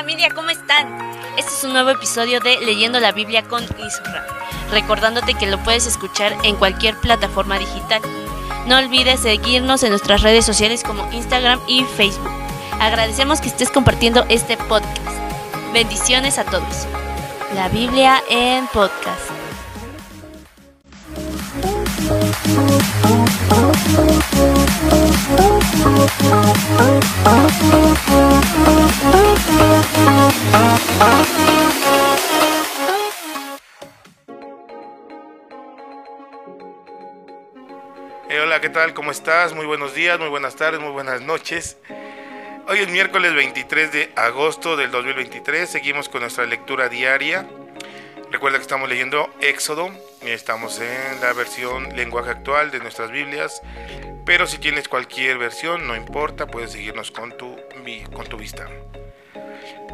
familia, ¿cómo están? Este es un nuevo episodio de Leyendo la Biblia con Isra, recordándote que lo puedes escuchar en cualquier plataforma digital. No olvides seguirnos en nuestras redes sociales como Instagram y Facebook. Agradecemos que estés compartiendo este podcast. Bendiciones a todos. La Biblia en podcast. Hola, ¿qué tal? ¿Cómo estás? Muy buenos días, muy buenas tardes, muy buenas noches. Hoy es miércoles 23 de agosto del 2023. Seguimos con nuestra lectura diaria. Recuerda que estamos leyendo Éxodo. Estamos en la versión lenguaje actual de nuestras Biblias. Pero si tienes cualquier versión, no importa, puedes seguirnos con tu, con tu vista.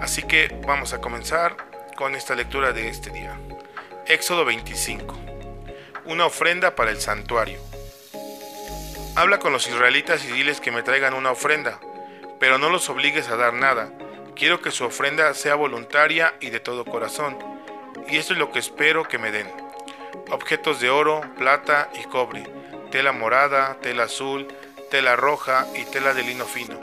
Así que vamos a comenzar con esta lectura de este día. Éxodo 25. Una ofrenda para el santuario. Habla con los israelitas y diles que me traigan una ofrenda, pero no los obligues a dar nada. Quiero que su ofrenda sea voluntaria y de todo corazón. Y esto es lo que espero que me den. Objetos de oro, plata y cobre, tela morada, tela azul, tela roja y tela de lino fino,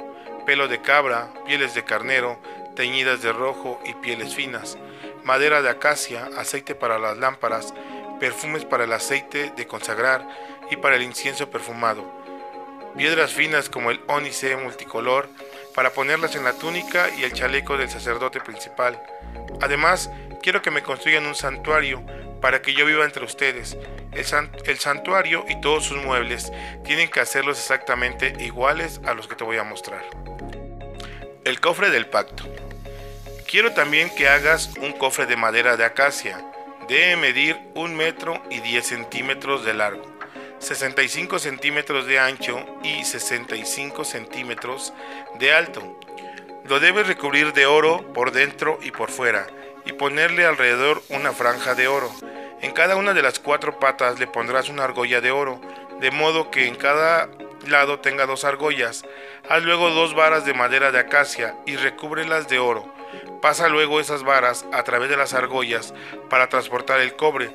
pelo de cabra, pieles de carnero, teñidas de rojo y pieles finas, madera de acacia, aceite para las lámparas, perfumes para el aceite de consagrar y para el incienso perfumado, piedras finas como el ónice multicolor para ponerlas en la túnica y el chaleco del sacerdote principal. Además, quiero que me construyan un santuario para que yo viva entre ustedes. El, el, santuario y todos sus muebles tienen que hacerlos exactamente iguales a los que te voy a mostrar. El cofre del pacto. Quiero también que hagas un cofre de madera de acacia. Debe medir un metro y 10 centímetros de largo, 65 centímetros de ancho y 65 centímetros de alto. Lo debes recubrir de oro por dentro y por fuera y ponerle alrededor una franja de oro. En cada una de las cuatro patas le pondrás una argolla de oro, de modo que en cada lado tenga dos argollas. Haz luego dos varas de madera de acacia y recúbrelas de oro. Pasa luego esas varas a través de las argollas para transportar el cobre.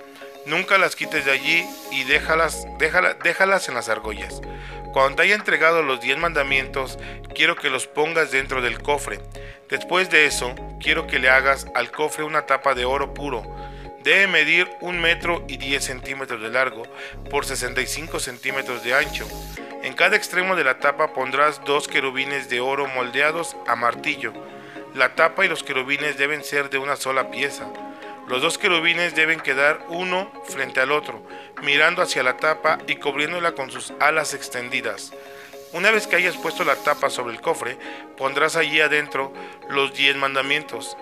Nunca las quites de allí y déjalas, déjalas en las argollas. Cuando te haya entregado los diez mandamientos, quiero que los pongas dentro del cofre. Después de eso, quiero que le hagas al cofre una tapa de oro puro. Debe medir un metro y 10 centímetros de largo por 65 centímetros de ancho. En cada extremo de la tapa pondrás dos querubines de oro moldeados a martillo. La tapa y los querubines deben ser de una sola pieza. Los dos querubines deben quedar uno frente al otro, mirando hacia la tapa y cubriéndola con sus alas extendidas. Una vez que hayas puesto la tapa sobre el cofre, pondrás allí adentro los diez mandamientos.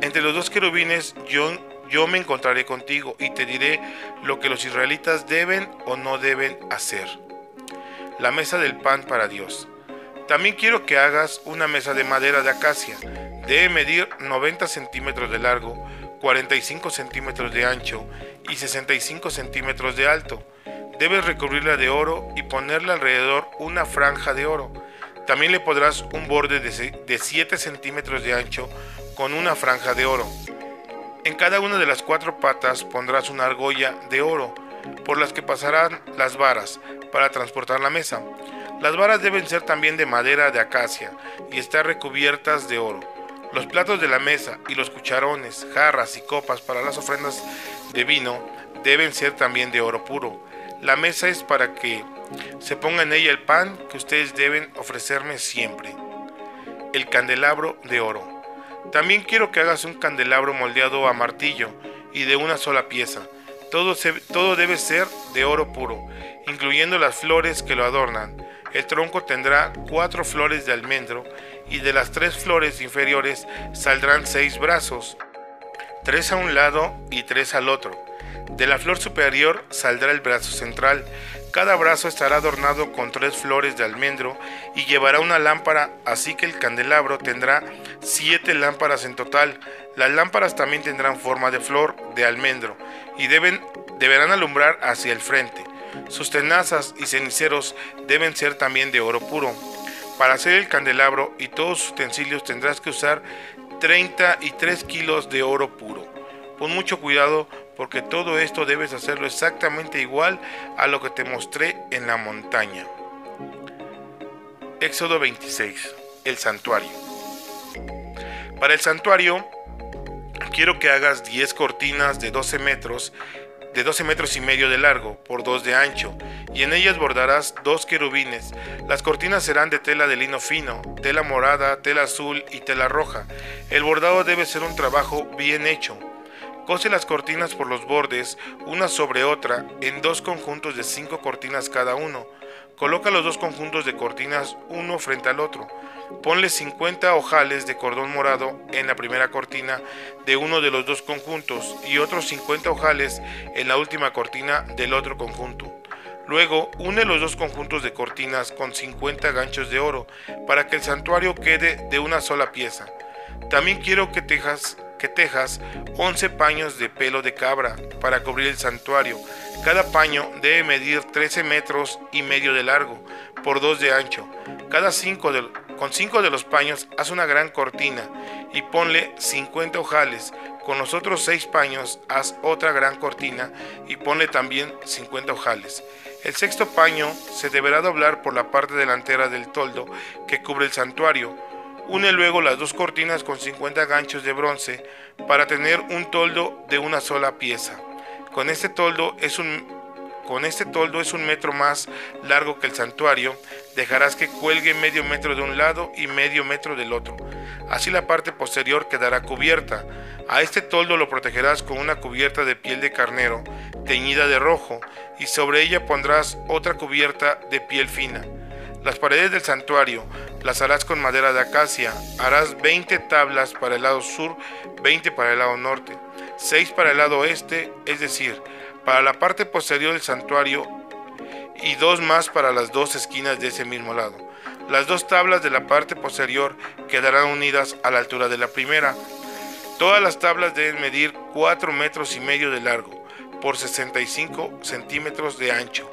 Entre los dos querubines yo, yo me encontraré contigo y te diré lo que los israelitas deben o no deben hacer. La mesa del pan para Dios. También quiero que hagas una mesa de madera de acacia. Debe medir 90 centímetros de largo, 45 centímetros de ancho y 65 centímetros de alto. Debes recubrirla de oro y ponerle alrededor una franja de oro. También le podrás un borde de 7 centímetros de ancho con una franja de oro. En cada una de las cuatro patas pondrás una argolla de oro por las que pasarán las varas para transportar la mesa. Las varas deben ser también de madera de acacia y estar recubiertas de oro. Los platos de la mesa y los cucharones, jarras y copas para las ofrendas de vino deben ser también de oro puro. La mesa es para que se ponga en ella el pan que ustedes deben ofrecerme siempre. El candelabro de oro. También quiero que hagas un candelabro moldeado a martillo y de una sola pieza. Todo, todo debe ser de oro puro, incluyendo las flores que lo adornan. El tronco tendrá cuatro flores de almendro y de las tres flores inferiores saldrán seis brazos, tres a un lado y tres al otro. De la flor superior saldrá el brazo central. Cada brazo estará adornado con tres flores de almendro y llevará una lámpara, así que el candelabro tendrá siete lámparas en total. Las lámparas también tendrán forma de flor de almendro y deben, deberán alumbrar hacia el frente. Sus tenazas y ceniceros deben ser también de oro puro. Para hacer el candelabro y todos sus utensilios tendrás que usar 33 kilos de oro puro. Pon mucho cuidado porque todo esto debes hacerlo exactamente igual a lo que te mostré en la montaña. Éxodo 26. El santuario. Para el santuario quiero que hagas 10 cortinas de 12 metros, de 12 metros y medio de largo por 2 de ancho, y en ellas bordarás dos querubines. Las cortinas serán de tela de lino fino, tela morada, tela azul y tela roja. El bordado debe ser un trabajo bien hecho. Cose las cortinas por los bordes, una sobre otra, en dos conjuntos de cinco cortinas cada uno. Coloca los dos conjuntos de cortinas uno frente al otro. Ponle 50 ojales de cordón morado en la primera cortina de uno de los dos conjuntos y otros 50 ojales en la última cortina del otro conjunto. Luego, une los dos conjuntos de cortinas con 50 ganchos de oro para que el santuario quede de una sola pieza. También quiero que tejas, que tejas 11 paños de pelo de cabra para cubrir el santuario. Cada paño debe medir 13 metros y medio de largo por 2 de ancho. Cada cinco de, con 5 de los paños haz una gran cortina y ponle 50 ojales. Con los otros 6 paños haz otra gran cortina y ponle también 50 ojales. El sexto paño se deberá doblar por la parte delantera del toldo que cubre el santuario. Une luego las dos cortinas con 50 ganchos de bronce para tener un toldo de una sola pieza. Con este toldo es un con este toldo es un metro más largo que el santuario, dejarás que cuelgue medio metro de un lado y medio metro del otro. Así la parte posterior quedará cubierta. A este toldo lo protegerás con una cubierta de piel de carnero, teñida de rojo, y sobre ella pondrás otra cubierta de piel fina. Las paredes del santuario las harás con madera de acacia. Harás 20 tablas para el lado sur, 20 para el lado norte, 6 para el lado oeste, es decir, para la parte posterior del santuario y dos más para las dos esquinas de ese mismo lado. Las dos tablas de la parte posterior quedarán unidas a la altura de la primera. Todas las tablas deben medir 4 metros y medio de largo por 65 centímetros de ancho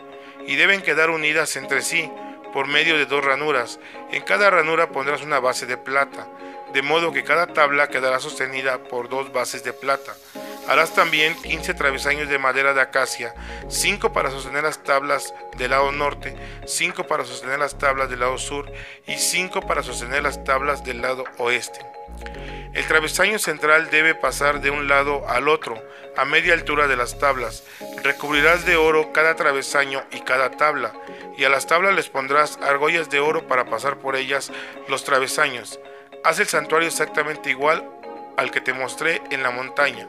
y deben quedar unidas entre sí por medio de dos ranuras. En cada ranura pondrás una base de plata, de modo que cada tabla quedará sostenida por dos bases de plata. Harás también 15 travesaños de madera de acacia, 5 para sostener las tablas del lado norte, 5 para sostener las tablas del lado sur y 5 para sostener las tablas del lado oeste. El travesaño central debe pasar de un lado al otro, a media altura de las tablas. Recubrirás de oro cada travesaño y cada tabla, y a las tablas les pondrás argollas de oro para pasar por ellas los travesaños. Haz el santuario exactamente igual al que te mostré en la montaña.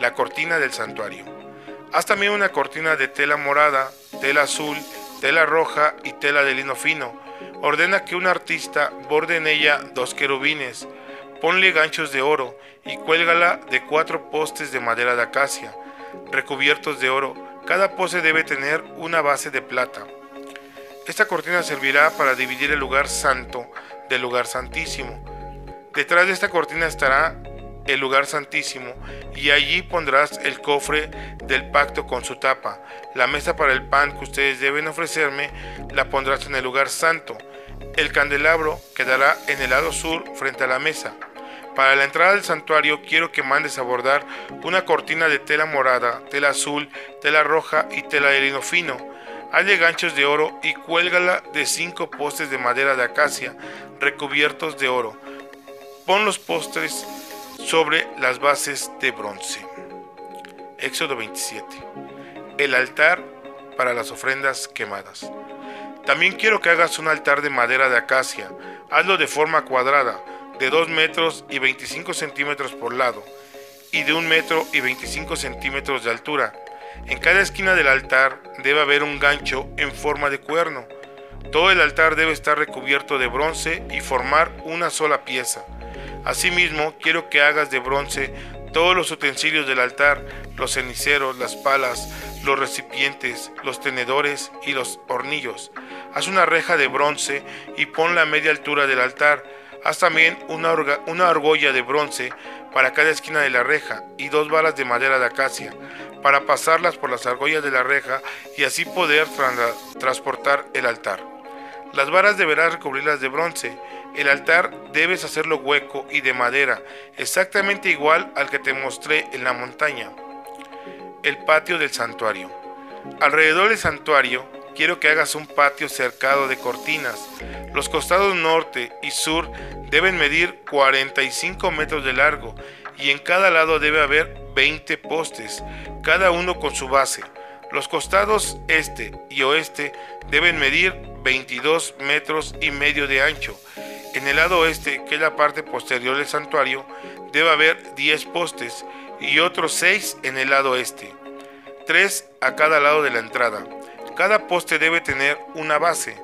La cortina del santuario. Haz también una cortina de tela morada, tela azul, tela roja y tela de lino fino. Ordena que un artista borde en ella dos querubines Ponle ganchos de oro y cuélgala de cuatro postes de madera de acacia, recubiertos de oro. Cada poste debe tener una base de plata. Esta cortina servirá para dividir el lugar santo del lugar santísimo. Detrás de esta cortina estará el lugar santísimo y allí pondrás el cofre del pacto con su tapa. La mesa para el pan que ustedes deben ofrecerme la pondrás en el lugar santo. El candelabro quedará en el lado sur frente a la mesa. Para la entrada del santuario quiero que mandes a bordar una cortina de tela morada, tela azul, tela roja y tela de lino fino. Hazle ganchos de oro y cuélgala de cinco postes de madera de acacia recubiertos de oro. Pon los postres sobre las bases de bronce. Éxodo 27. El altar para las ofrendas quemadas. También quiero que hagas un altar de madera de acacia. Hazlo de forma cuadrada de 2 metros y 25 centímetros por lado y de 1 metro y 25 centímetros de altura. En cada esquina del altar debe haber un gancho en forma de cuerno. Todo el altar debe estar recubierto de bronce y formar una sola pieza. Asimismo, quiero que hagas de bronce todos los utensilios del altar, los ceniceros, las palas, los recipientes, los tenedores y los hornillos. Haz una reja de bronce y ponla a media altura del altar Haz también una, argolla de bronce para cada esquina de la reja y dos balas de madera de acacia para pasarlas por las argollas de la reja y así poder transportar el altar. Las varas deberás recubrirlas de bronce. El altar debes hacerlo hueco y de madera, exactamente igual al que te mostré en la montaña. El patio del santuario. Alrededor del santuario quiero que hagas un patio cercado de cortinas. Los costados norte y sur deben medir 45 metros de largo y en cada lado debe haber 20 postes, cada uno con su base. Los costados este y oeste deben medir 22 metros y medio de ancho. En el lado oeste, que es la parte posterior del santuario, debe haber 10 postes y otros 6 en el lado este, 3 a cada lado de la entrada. Cada poste debe tener una base.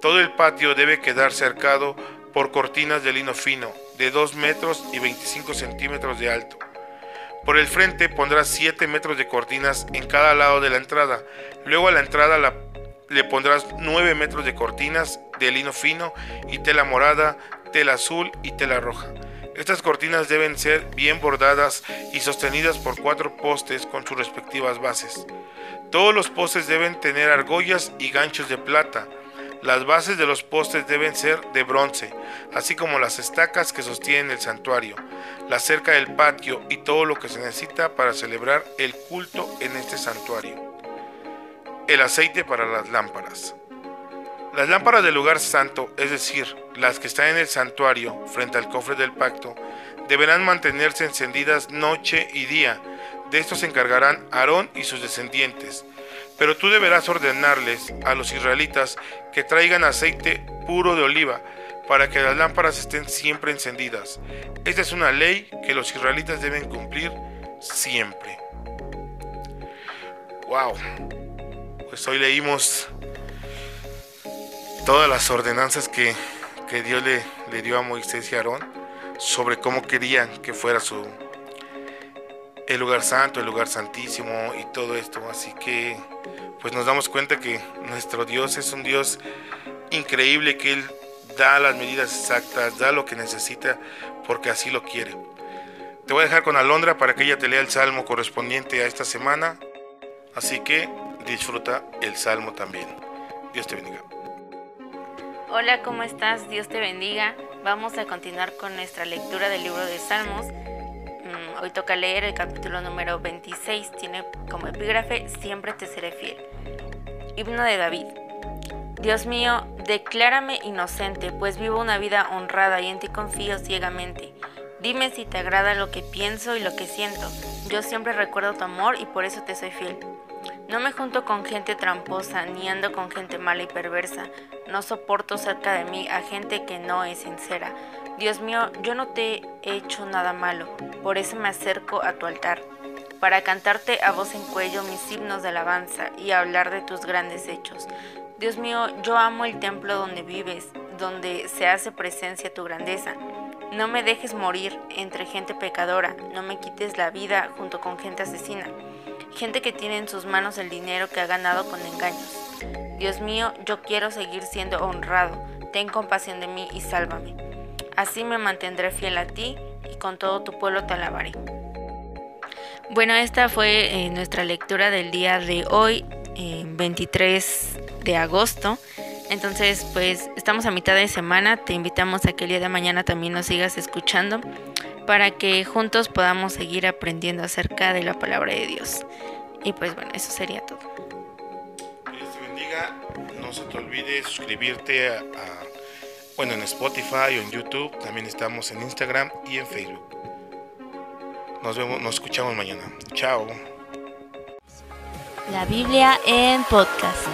Todo el patio debe quedar cercado por cortinas de lino fino de 2 metros y 25 centímetros de alto. Por el frente pondrás 7 metros de cortinas en cada lado de la entrada. Luego a la entrada le pondrás 9 metros de cortinas de lino fino y tela morada, tela azul y tela roja. Estas cortinas deben ser bien bordadas y sostenidas por cuatro postes con sus respectivas bases. Todos los postes deben tener argollas y ganchos de plata. Las bases de los postes deben ser de bronce, así como las estacas que sostienen el santuario, la cerca del patio y todo lo que se necesita para celebrar el culto en este santuario. El aceite para las lámparas. Las lámparas del lugar santo, es decir, las que están en el santuario frente al cofre del pacto, deberán mantenerse encendidas noche y día. De esto se encargarán Aarón y sus descendientes. Pero tú deberás ordenarles a los israelitas que traigan aceite puro de oliva para que las lámparas estén siempre encendidas. Esta es una ley que los israelitas deben cumplir siempre. Wow. Pues hoy leímos todas las ordenanzas que, Dios le, le dio a Moisés y Aarón sobre cómo querían que fuera su el lugar santo, el lugar santísimo y todo esto. Así que pues nos damos cuenta que nuestro Dios es un Dios increíble, que Él da las medidas exactas, da lo que necesita, porque así lo quiere. Te voy a dejar con Alondra para que ella te lea el salmo correspondiente a esta semana, así que disfruta el salmo también. Dios te bendiga. Hola, ¿cómo estás? Dios te bendiga. Vamos a continuar con nuestra lectura del libro de Salmos. Mm, hoy toca leer el capítulo número 26. Tiene como epígrafe Siempre te seré fiel. Himno de David. Dios mío, declárame inocente, pues vivo una vida honrada y en ti confío ciegamente. Dime si te agrada lo que pienso y lo que siento. Yo siempre recuerdo tu amor y por eso te soy fiel. No me junto con gente tramposa, ni ando con gente mala y perversa. No soporto cerca de mí a gente que no es sincera. Dios mío, yo no te he hecho nada malo, por eso me acerco a tu altar, para cantarte a voz en cuello mis himnos de alabanza y hablar de tus grandes hechos. Dios mío, yo amo el templo donde vives, donde se hace presencia tu grandeza. No me dejes morir entre gente pecadora, no me quites la vida junto con gente asesina gente que tiene en sus manos el dinero que ha ganado con engaños. Dios mío, yo quiero seguir siendo honrado, ten compasión de mí y sálvame. Así me mantendré fiel a ti y con todo tu pueblo te alabaré. Bueno, esta fue eh, nuestra lectura del día de hoy, 23 eh, de agosto. Entonces, pues estamos a mitad de semana. Te invitamos a que el día de mañana también nos sigas escuchando para que juntos podamos seguir aprendiendo acerca de la palabra de Dios. Y pues bueno, eso sería todo. Dios te bendiga. No se te olvide suscribirte a, bueno, en Spotify o en YouTube. También estamos en Instagram y en Facebook. Nos vemos, nos escuchamos mañana. Chao. La Biblia en podcast.